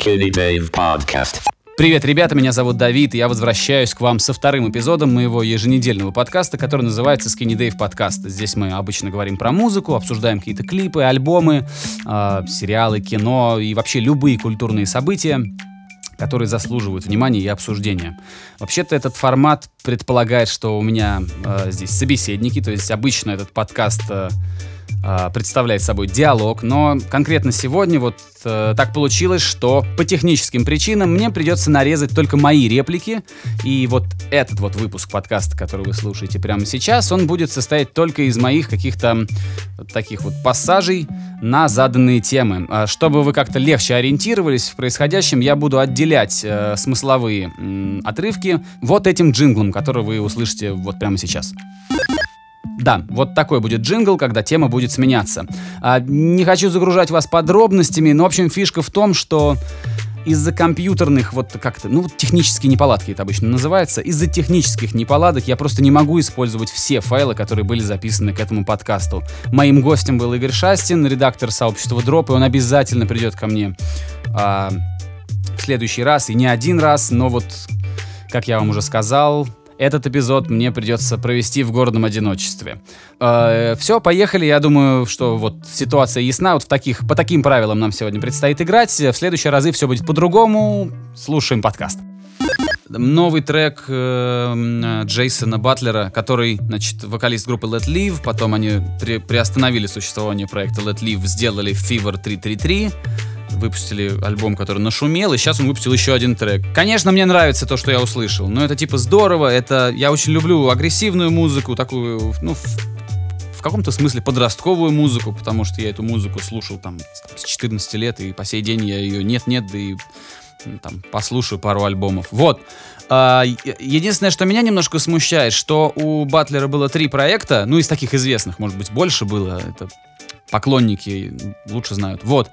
Skinny Dave Podcast. Привет, ребята, меня зовут Давид, и я возвращаюсь к вам со вторым эпизодом моего еженедельного подкаста, который называется Skinny Dave Podcast. Здесь мы обычно говорим про музыку, обсуждаем какие-то клипы, альбомы, э, сериалы, кино и вообще любые культурные события которые заслуживают внимания и обсуждения. Вообще-то этот формат предполагает, что у меня э, здесь собеседники, то есть обычно этот подкаст э, представляет собой диалог, но конкретно сегодня вот э, так получилось, что по техническим причинам мне придется нарезать только мои реплики, и вот этот вот выпуск подкаста, который вы слушаете прямо сейчас, он будет состоять только из моих каких-то таких вот пассажей на заданные темы. А чтобы вы как-то легче ориентировались в происходящем, я буду отделять э, смысловые э, отрывки вот этим джинглом, который вы услышите вот прямо сейчас. Да, вот такой будет джингл, когда тема будет сменяться. А, не хочу загружать вас подробностями, но, в общем, фишка в том, что из-за компьютерных, вот как-то, ну, технические неполадки это обычно называется, из-за технических неполадок я просто не могу использовать все файлы, которые были записаны к этому подкасту. Моим гостем был Игорь Шастин, редактор сообщества Дроп, и он обязательно придет ко мне а, в следующий раз, и не один раз, но вот, как я вам уже сказал, этот эпизод мне придется провести в городном одиночестве. Э, все, поехали. Я думаю, что вот ситуация ясна. Вот в таких, по таким правилам нам сегодня предстоит играть. В следующие разы все будет по-другому. Слушаем подкаст новый трек э, Джейсона Батлера, который, значит, вокалист группы Let Live, потом они при, приостановили существование проекта Let Live, сделали Fever 333, выпустили альбом, который нашумел, и сейчас он выпустил еще один трек. Конечно, мне нравится то, что я услышал, но это типа здорово, это я очень люблю агрессивную музыку, такую, ну, в, каком-то смысле подростковую музыку, потому что я эту музыку слушал там с 14 лет, и по сей день я ее нет-нет, да и там, послушаю пару альбомов. Вот. А, единственное, что меня немножко смущает, что у Батлера было три проекта, ну, из таких известных, может быть, больше было, это поклонники лучше знают. Вот.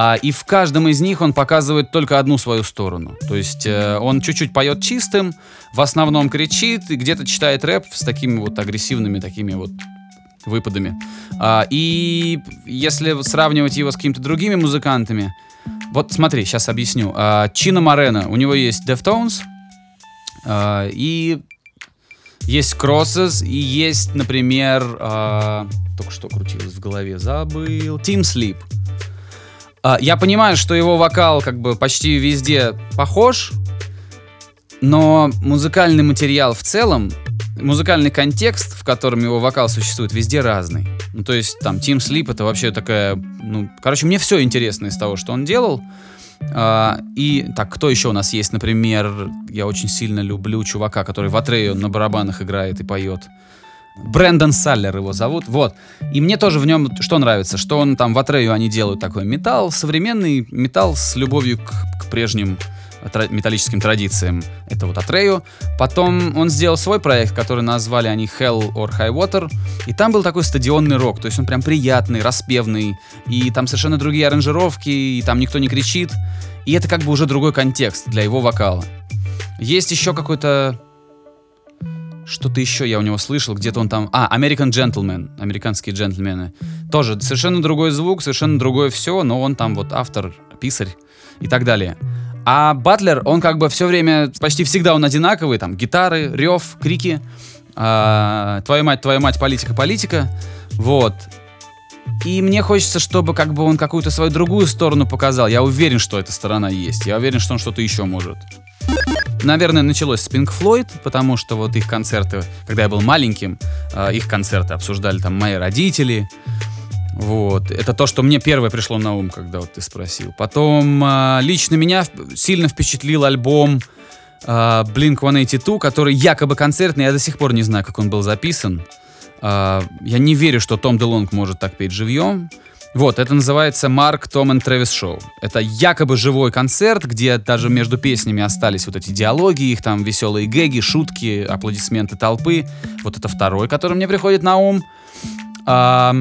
А, и в каждом из них он показывает только одну свою сторону. То есть э, он чуть-чуть поет чистым, в основном кричит где-то читает рэп с такими вот агрессивными такими вот выпадами. А, и если сравнивать его с какими-то другими музыкантами, вот смотри, сейчас объясню. А, Чина Морена, у него есть Deftones, а, и есть Crosses, и есть, например, а, только что крутилось в голове, забыл, Team Sleep. А, я понимаю, что его вокал как бы почти везде похож, но музыкальный материал в целом, музыкальный контекст, в котором его вокал существует, везде разный. Ну, то есть там Team Sleep это вообще такая, ну, короче, мне все интересно из того, что он делал. А, и так, кто еще у нас есть? Например, я очень сильно люблю чувака, который в Атрею на барабанах играет и поет. Брэндон Саллер его зовут. Вот. И мне тоже в нем что нравится, что он там в Атрею они делают такой металл, современный металл с любовью к, к прежним металлическим традициям. Это вот Атрею. Потом он сделал свой проект, который назвали они Hell or High Water. И там был такой стадионный рок. То есть он прям приятный, распевный. И там совершенно другие аранжировки, и там никто не кричит. И это как бы уже другой контекст для его вокала. Есть еще какой-то что-то еще я у него слышал, где-то он там... А, American Gentleman, американские джентльмены. Тоже совершенно другой звук, совершенно другое все, но он там вот автор, писарь и так далее. А Батлер, он как бы все время, почти всегда он одинаковый, там, гитары, рев, крики, э, твою мать, твою мать, политика, политика, вот. И мне хочется, чтобы как бы он какую-то свою другую сторону показал. Я уверен, что эта сторона есть. Я уверен, что он что-то еще может. Наверное, началось с Pink Floyd, потому что вот их концерты, когда я был маленьким, э, их концерты обсуждали там мои родители, вот. Это то, что мне первое пришло на ум, когда вот ты спросил. Потом э, лично меня сильно впечатлил альбом э, Blink-182, который якобы концертный. Я до сих пор не знаю, как он был записан. Я не верю, что Том Делонг может так петь живьем. Вот, это называется Марк, Том и Трэвис Шоу. Это якобы живой концерт, где даже между песнями остались вот эти диалоги, их там веселые гэги, шутки, аплодисменты толпы. Вот это второй, который мне приходит на ум. А,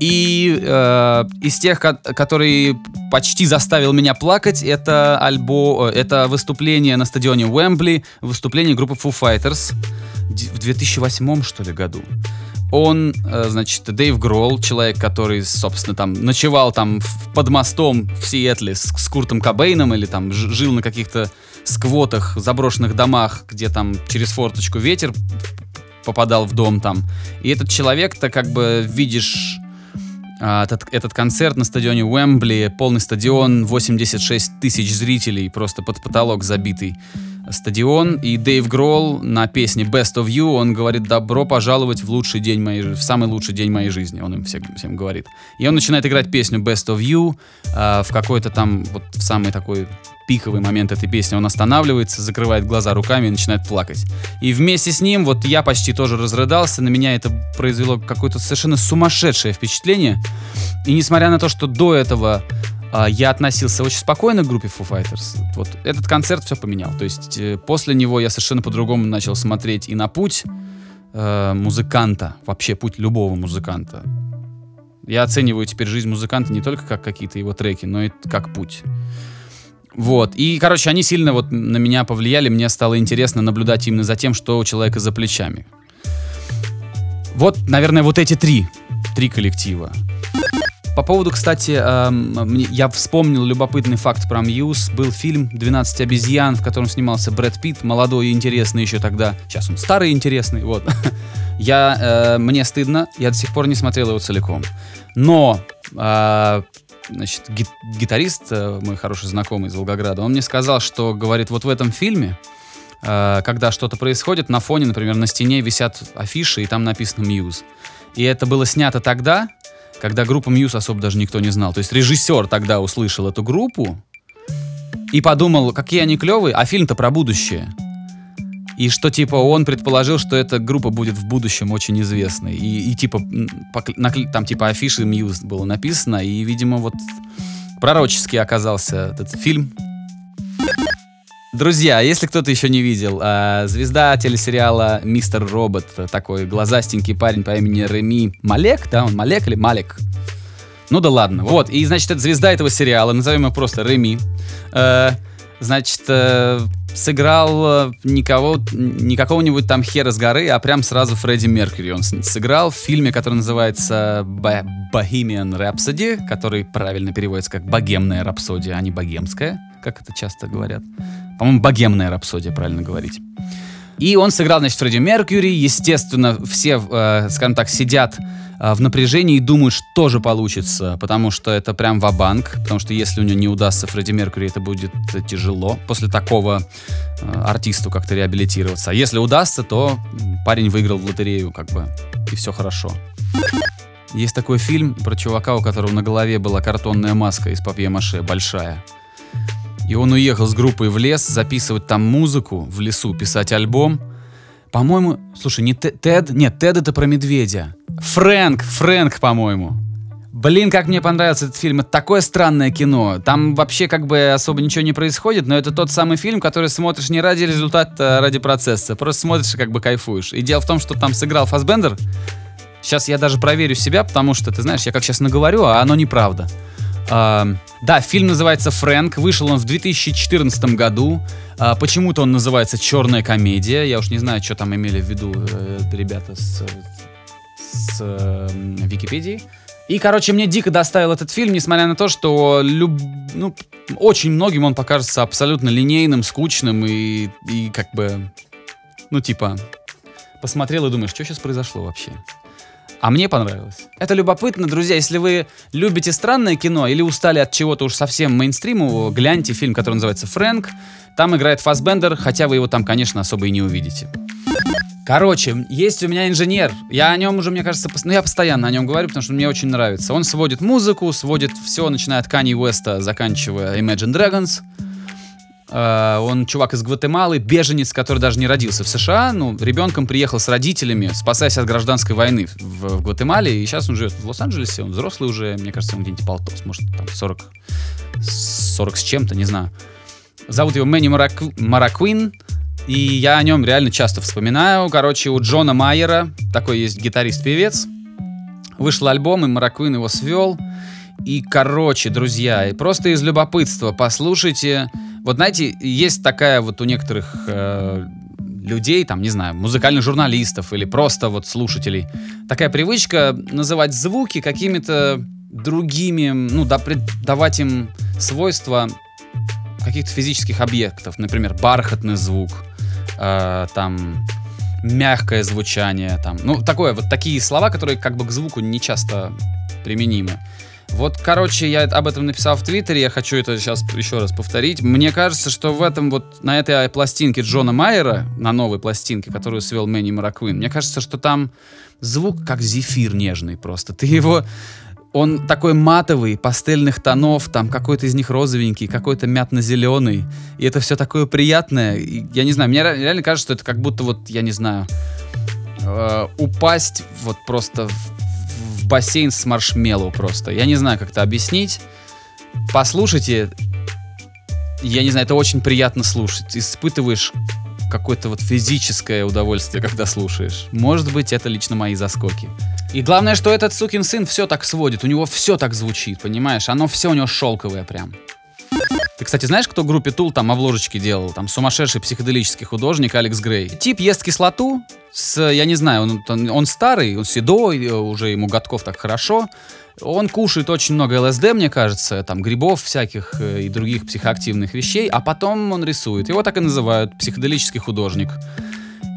и э, из тех, который почти заставил меня плакать, это альбом, э, это выступление на стадионе Уэмбли, выступление группы Foo Fighters в 2008 что ли году. Он, э, значит, Дэйв Гролл, человек, который, собственно, там ночевал там под мостом в Сиэтле с, с Куртом Кобейном или там жил на каких-то сквотах, заброшенных домах, где там через форточку ветер попадал в дом там. И этот человек-то как бы видишь а, этот, этот концерт на стадионе Уэмбли, полный стадион, 86 тысяч зрителей, просто под потолок забитый стадион. И Дэйв Гролл на песне Best of You, он говорит, добро пожаловать в лучший день моей в самый лучший день моей жизни, он им всем, всем говорит. И он начинает играть песню Best of You, а, в какой-то там, вот в самый такой пиковый момент этой песни он останавливается, закрывает глаза руками и начинает плакать. И вместе с ним, вот я почти тоже разрыдался, на меня это произвело какое-то совершенно сумасшедшее впечатление. И несмотря на то, что до этого я относился очень спокойно к группе Foo Fighters, вот этот концерт все поменял. То есть э, после него я совершенно по-другому начал смотреть и на путь э, музыканта, вообще путь любого музыканта. Я оцениваю теперь жизнь музыканта не только как какие-то его треки, но и как путь. Вот. И, короче, они сильно вот на меня повлияли. Мне стало интересно наблюдать именно за тем, что у человека за плечами. Вот, наверное, вот эти три. Три коллектива. По поводу, кстати, мне- я вспомнил любопытный факт про Мьюз. Был фильм «12 обезьян», в котором снимался Брэд Питт, молодой и интересный еще тогда. Сейчас он старый и интересный, вот. Я, э, мне стыдно, я до сих пор не смотрел его целиком. Но, э, значит, ги- гитарист, э, мой хороший знакомый из Волгограда, он мне сказал, что, говорит, вот в этом фильме, э, когда что-то происходит, на фоне, например, на стене висят афиши, и там написано «Мьюз». И это было снято тогда, когда группу Мьюз особо даже никто не знал. То есть режиссер тогда услышал эту группу и подумал, какие они клевые, а фильм-то про будущее. И что, типа, он предположил, что эта группа будет в будущем очень известной. И, и, типа, накли- там, типа, афиши Мьюз было написано. И, видимо, вот пророческий оказался этот фильм. Друзья, если кто-то еще не видел, а, звезда телесериала «Мистер Робот», такой глазастенький парень по имени Реми Малек, да, он Малек или Малек? Ну да ладно. Вот, и, значит, это звезда этого сериала, назовем его просто Реми. Э, значит, э, сыграл э, никого, не какого-нибудь там хера с горы, а прям сразу Фредди Меркьюри. Он сыграл в фильме, который называется Bohemian Rhapsody, который правильно переводится как «Богемная рапсодия», а не «богемская», как это часто говорят. По-моему, «Богемная рапсодия», правильно говорить. И он сыграл, значит, Фредди Меркьюри. Естественно, все, э, скажем так, сидят э, в напряжении и думают, что же получится, потому что это прям ва-банк, потому что если у него не удастся Фредди Меркьюри, это будет тяжело после такого э, артисту как-то реабилитироваться. А если удастся, то парень выиграл в лотерею, как бы, и все хорошо. Есть такой фильм про чувака, у которого на голове была картонная маска из папье-маше, большая. И он уехал с группой в лес записывать там музыку в лесу, писать альбом. По-моему, слушай, не Те- Тед, нет, Тед это про медведя. Фрэнк, Фрэнк, по-моему. Блин, как мне понравился этот фильм. Это такое странное кино. Там вообще как бы особо ничего не происходит, но это тот самый фильм, который смотришь не ради результата, а ради процесса. Просто смотришь и как бы кайфуешь. И дело в том, что там сыграл Фасбендер. Сейчас я даже проверю себя, потому что, ты знаешь, я как сейчас наговорю, а оно неправда. Да, фильм называется «Фрэнк». Вышел он в 2014 году. А, почему-то он называется «Черная комедия». Я уж не знаю, что там имели в виду э, ребята с, с Википедии. И, короче, мне дико доставил этот фильм, несмотря на то, что люб... ну, очень многим он покажется абсолютно линейным, скучным и, и как бы, ну, типа, посмотрел и думаешь, что сейчас произошло вообще? А мне понравилось. Это любопытно, друзья. Если вы любите странное кино или устали от чего-то уж совсем мейнстримового, гляньте фильм, который называется «Фрэнк». Там играет Фасбендер, хотя вы его там, конечно, особо и не увидите. Короче, есть у меня инженер. Я о нем уже, мне кажется, пос- ну, я постоянно о нем говорю, потому что мне очень нравится. Он сводит музыку, сводит все, начиная от Kanye Уэста, заканчивая Imagine Dragons. Э, Он чувак из Гватемалы, беженец, который даже не родился в США. Ну, ребенком приехал с родителями, спасаясь от гражданской войны в, в Гватемале. И сейчас он живет в Лос-Анджелесе. Он взрослый уже, мне кажется, он где-нибудь полтос, может, там 40, 40 с чем-то, не знаю. Зовут его Мэнни Марак- Маракуин. И я о нем реально часто вспоминаю. Короче, у Джона Майера, такой есть гитарист-певец, вышел альбом, и Маракуин его свел. И, короче, друзья, и просто из любопытства послушайте. Вот знаете, есть такая вот у некоторых э, людей, там, не знаю, музыкальных журналистов или просто вот слушателей, такая привычка называть звуки какими-то другими, ну, да, давать им свойства каких-то физических объектов, например, бархатный звук, э, там, мягкое звучание, там, ну, такое, вот такие слова, которые как бы к звуку не часто применимы. Вот, короче, я об этом написал в Твиттере, я хочу это сейчас еще раз повторить. Мне кажется, что в этом вот, на этой пластинке Джона Майера, на новой пластинке, которую свел Мэнни Мараквин, мне кажется, что там звук как зефир нежный просто. Ты его... Он такой матовый, пастельных тонов, там какой-то из них розовенький, какой-то мятно-зеленый. И это все такое приятное. И, я не знаю, мне реально кажется, что это как будто вот, я не знаю, э, упасть вот просто в бассейн с маршмеллоу просто. Я не знаю, как это объяснить. Послушайте. Я не знаю, это очень приятно слушать. Испытываешь какое-то вот физическое удовольствие, когда слушаешь. Может быть, это лично мои заскоки. И главное, что этот сукин сын все так сводит. У него все так звучит, понимаешь? Оно все у него шелковое прям. Ты, кстати, знаешь, кто группе Тул там обложечки делал? Там сумасшедший психоделический художник Алекс Грей. Тип ест кислоту с, я не знаю, он, он, он старый, он седой, уже ему годков так хорошо. Он кушает очень много ЛСД, мне кажется, там грибов всяких э, и других психоактивных вещей, а потом он рисует. Его так и называют психоделический художник.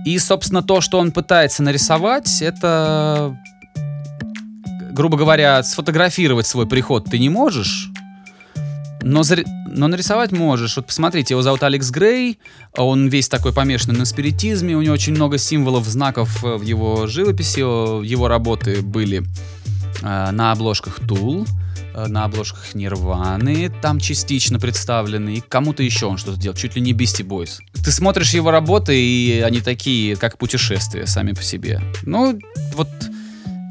И, собственно, то, что он пытается нарисовать, это, грубо говоря, сфотографировать свой приход ты не можешь, но, но нарисовать можешь. Вот посмотрите, его зовут Алекс Грей, он весь такой помешанный на спиритизме, у него очень много символов, знаков э, в его живописи, его работы были э, на обложках Tool, э, на обложках Нирваны, там частично представлены, и кому-то еще он что-то делал, чуть ли не Beastie Boys. Ты смотришь его работы, и они такие, как путешествия сами по себе. Ну, вот,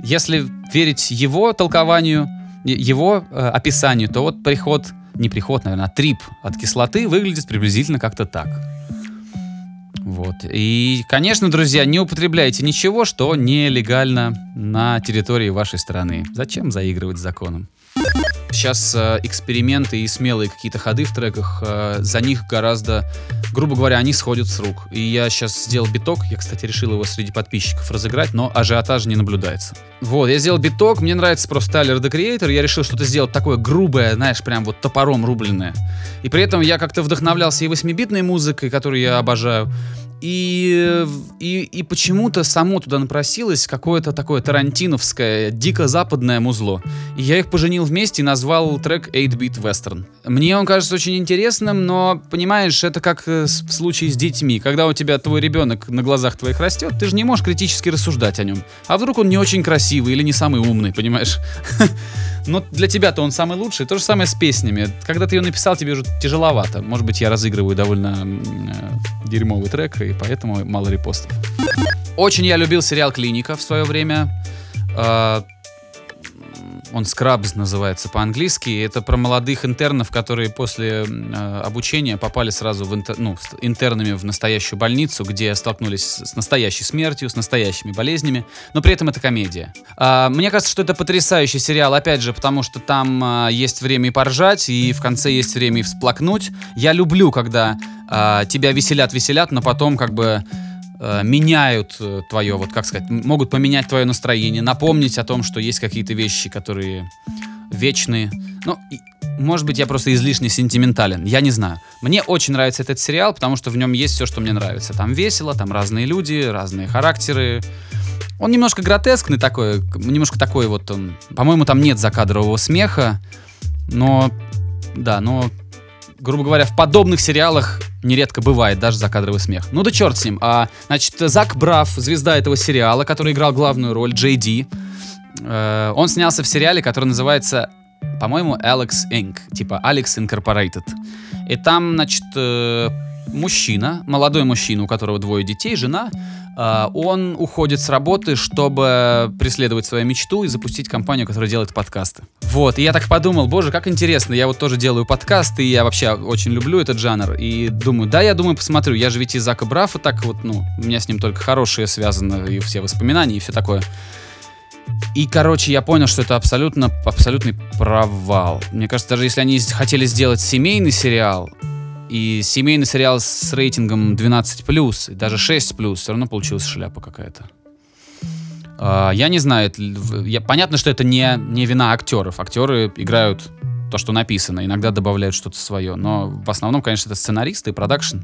если верить его толкованию, его э, описанию, то вот приход не приход, наверное, а трип от кислоты выглядит приблизительно как-то так. Вот. И, конечно, друзья, не употребляйте ничего, что нелегально на территории вашей страны. Зачем заигрывать с законом? Сейчас э, эксперименты и смелые какие-то ходы в треках, э, за них гораздо, грубо говоря, они сходят с рук. И я сейчас сделал биток, я, кстати, решил его среди подписчиков разыграть, но ажиотажа не наблюдается. Вот, я сделал биток, мне нравится просто Tyler the Creator, я решил что-то сделать такое грубое, знаешь, прям вот топором рубленное. И при этом я как-то вдохновлялся и 8-битной музыкой, которую я обожаю, и, и, и почему-то само туда напросилось какое-то такое тарантиновское, дико западное музло. И я их поженил вместе и назвал трек 8-Bit Western. Мне он кажется очень интересным, но, понимаешь, это как э, в случае с детьми. Когда у тебя твой ребенок на глазах твоих растет, ты же не можешь критически рассуждать о нем. А вдруг он не очень красивый или не самый умный, понимаешь? Но для тебя-то он самый лучший. То же самое с песнями. Когда ты ее написал, тебе уже тяжеловато. Может быть, я разыгрываю довольно э, дерьмовый трек, и поэтому мало репостов. Очень я любил сериал «Клиника» в свое время. Э, он Scrubs называется по-английски. Это про молодых интернов, которые после э, обучения попали сразу в интер, ну, интернами в настоящую больницу, где столкнулись с настоящей смертью, с настоящими болезнями. Но при этом это комедия. Э, мне кажется, что это потрясающий сериал, опять же, потому что там э, есть время и поржать, и в конце есть время и всплакнуть. Я люблю, когда э, тебя веселят-веселят, но потом как бы э, меняют э, твое, вот как сказать, могут поменять твое настроение, напомнить о том, что есть какие-то вещи, которые вечные. Ну, и, может быть, я просто излишне сентиментален, я не знаю. Мне очень нравится этот сериал, потому что в нем есть все, что мне нравится. Там весело, там разные люди, разные характеры. Он немножко гротескный такой, немножко такой вот он. По-моему, там нет закадрового смеха, но да, но грубо говоря, в подобных сериалах нередко бывает даже закадровый смех. Ну да черт с ним. А, значит, Зак Браф, звезда этого сериала, который играл главную роль, Джей Ди, э, он снялся в сериале, который называется, по-моему, Alex Inc., типа Alex Incorporated. И там, значит, э, мужчина, молодой мужчина, у которого двое детей, жена, Uh, он уходит с работы, чтобы преследовать свою мечту и запустить компанию, которая делает подкасты. Вот, и я так подумал, боже, как интересно, я вот тоже делаю подкасты, и я вообще очень люблю этот жанр, и думаю, да, я думаю, посмотрю, я же ведь из Зака Брафа так вот, ну, у меня с ним только хорошие связаны, и все воспоминания, и все такое. И, короче, я понял, что это абсолютно, абсолютный провал. Мне кажется, даже если они хотели сделать семейный сериал, И семейный сериал с рейтингом 12+, и даже 6+, все равно получилась шляпа какая-то. А, я не знаю, это, я, понятно, что это не, не вина актеров. Актеры играют то, что написано, иногда добавляют что-то свое, но в основном, конечно, это сценаристы и продакшн.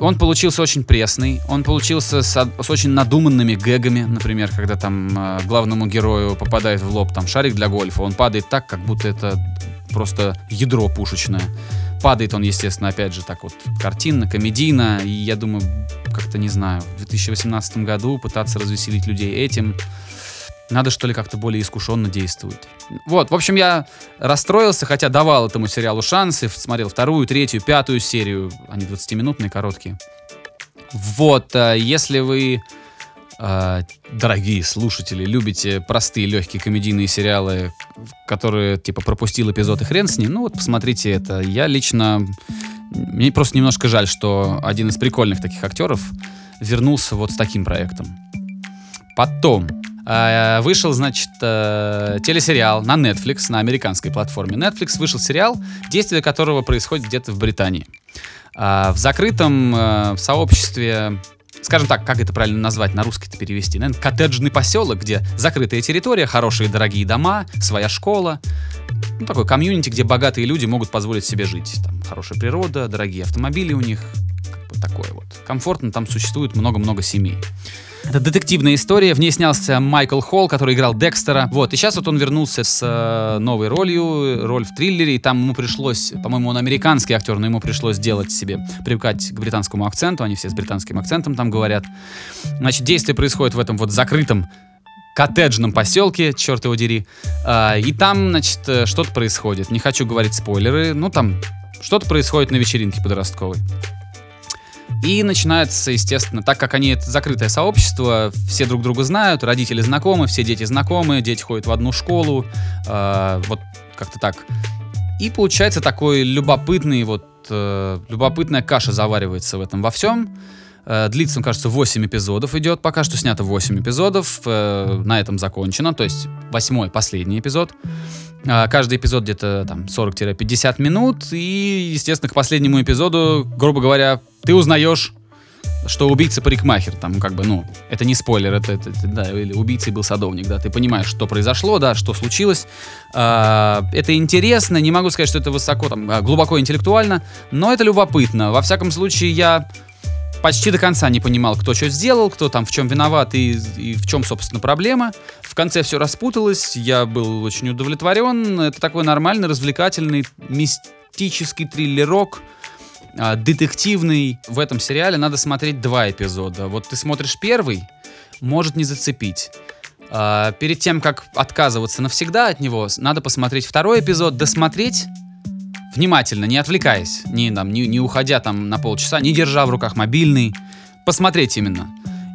Он получился очень пресный, он получился с, с очень надуманными гэгами, например, когда там э, главному герою попадает в лоб там шарик для гольфа, он падает так, как будто это просто ядро пушечное. Падает он, естественно, опять же, так вот картинно, комедийно, и я думаю, как-то, не знаю, в 2018 году пытаться развеселить людей этим, надо, что ли, как-то более искушенно действовать. Вот, в общем, я расстроился, хотя давал этому сериалу шансы, смотрел вторую, третью, пятую серию, они 20-минутные, короткие. Вот, э, если вы, дорогие слушатели, любите простые, легкие комедийные сериалы, которые, типа, пропустил эпизод и хрен с ним, ну вот, посмотрите это. Я лично... Мне просто немножко жаль, что один из прикольных таких актеров вернулся вот с таким проектом. Потом, Э, вышел, значит, э, телесериал на Netflix, на американской платформе. Netflix вышел сериал, действие которого происходит где-то в Британии. Э, в закрытом сообществе скажем так, как это правильно назвать, на русский-то перевести, наверное, коттеджный поселок, где закрытая территория, хорошие дорогие дома, своя школа, ну, такой комьюнити, где богатые люди могут позволить себе жить. Там хорошая природа, дорогие автомобили у них, как бы такое вот. Комфортно, там существует много-много семей. Это детективная история, в ней снялся Майкл Холл, который играл Декстера. Вот, и сейчас вот он вернулся с э, новой ролью, роль в триллере, и там ему пришлось, по-моему, он американский актер, но ему пришлось делать себе, привыкать к британскому акценту, они все с британским акцентом там говорят. Значит, действие происходит в этом вот закрытом коттеджном поселке, черт его дери. А, и там, значит, э, что-то происходит. Не хочу говорить спойлеры, ну там что-то происходит на вечеринке подростковой. И начинается, естественно, так как они это закрытое сообщество, все друг друга знают, родители знакомы, все дети знакомы, дети ходят в одну школу, э, вот как-то так. И получается такой любопытный, вот э, любопытная каша заваривается в этом во всем. Э, длится, кажется, 8 эпизодов идет. Пока что снято 8 эпизодов. Э, на этом закончено. То есть восьмой, последний эпизод. Э, каждый эпизод где-то там 40-50 минут. И, естественно, к последнему эпизоду, грубо говоря, ты узнаешь что убийца парикмахер, там как бы, ну, это не спойлер, это, это, это да, или убийцей был садовник, да, ты понимаешь, что произошло, да, что случилось. А, это интересно, не могу сказать, что это высоко, там, а, глубоко интеллектуально, но это любопытно. Во всяком случае, я почти до конца не понимал, кто что сделал, кто там в чем виноват и, и в чем, собственно, проблема. В конце все распуталось, я был очень удовлетворен. Это такой нормальный, развлекательный, мистический триллерок, а, детективный. В этом сериале надо смотреть два эпизода. Вот ты смотришь первый, может не зацепить. А, перед тем, как отказываться навсегда от него, надо посмотреть второй эпизод, досмотреть внимательно, не отвлекаясь, не, там, не, не уходя там на полчаса, не держа в руках мобильный, посмотреть именно.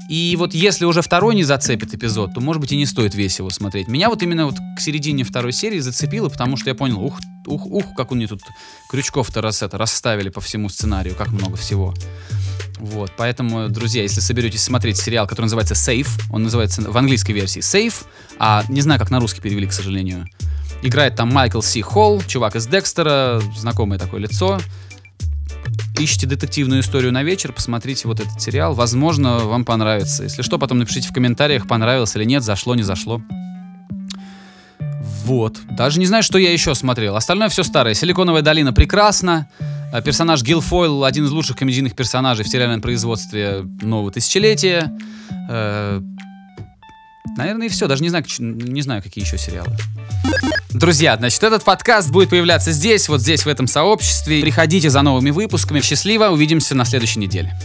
И вот если уже второй не зацепит эпизод, то, может быть, и не стоит весь его смотреть. Меня вот именно вот к середине второй серии зацепило, потому что я понял, ух, ух, ух, как у них тут крючков-то раз это, расставили по всему сценарию, как много всего. Вот, поэтому, друзья, если соберетесь смотреть сериал, который называется Safe, он называется в английской версии Safe, а не знаю, как на русский перевели, к сожалению, Играет там Майкл Си Холл, чувак из Декстера, знакомое такое лицо. Ищите детективную историю на вечер, посмотрите вот этот сериал. Возможно, вам понравится. Если что, потом напишите в комментариях, понравилось или нет, зашло, не зашло. Вот. Даже не знаю, что я еще смотрел. Остальное все старое. Силиконовая долина прекрасна. А персонаж Гилфойл один из лучших комедийных персонажей в сериальном производстве нового тысячелетия. Э, наверное, и все. Даже не знаю, не знаю, какие еще сериалы. Друзья, значит, этот подкаст будет появляться здесь, вот здесь, в этом сообществе. Приходите за новыми выпусками. Счастливо, увидимся на следующей неделе.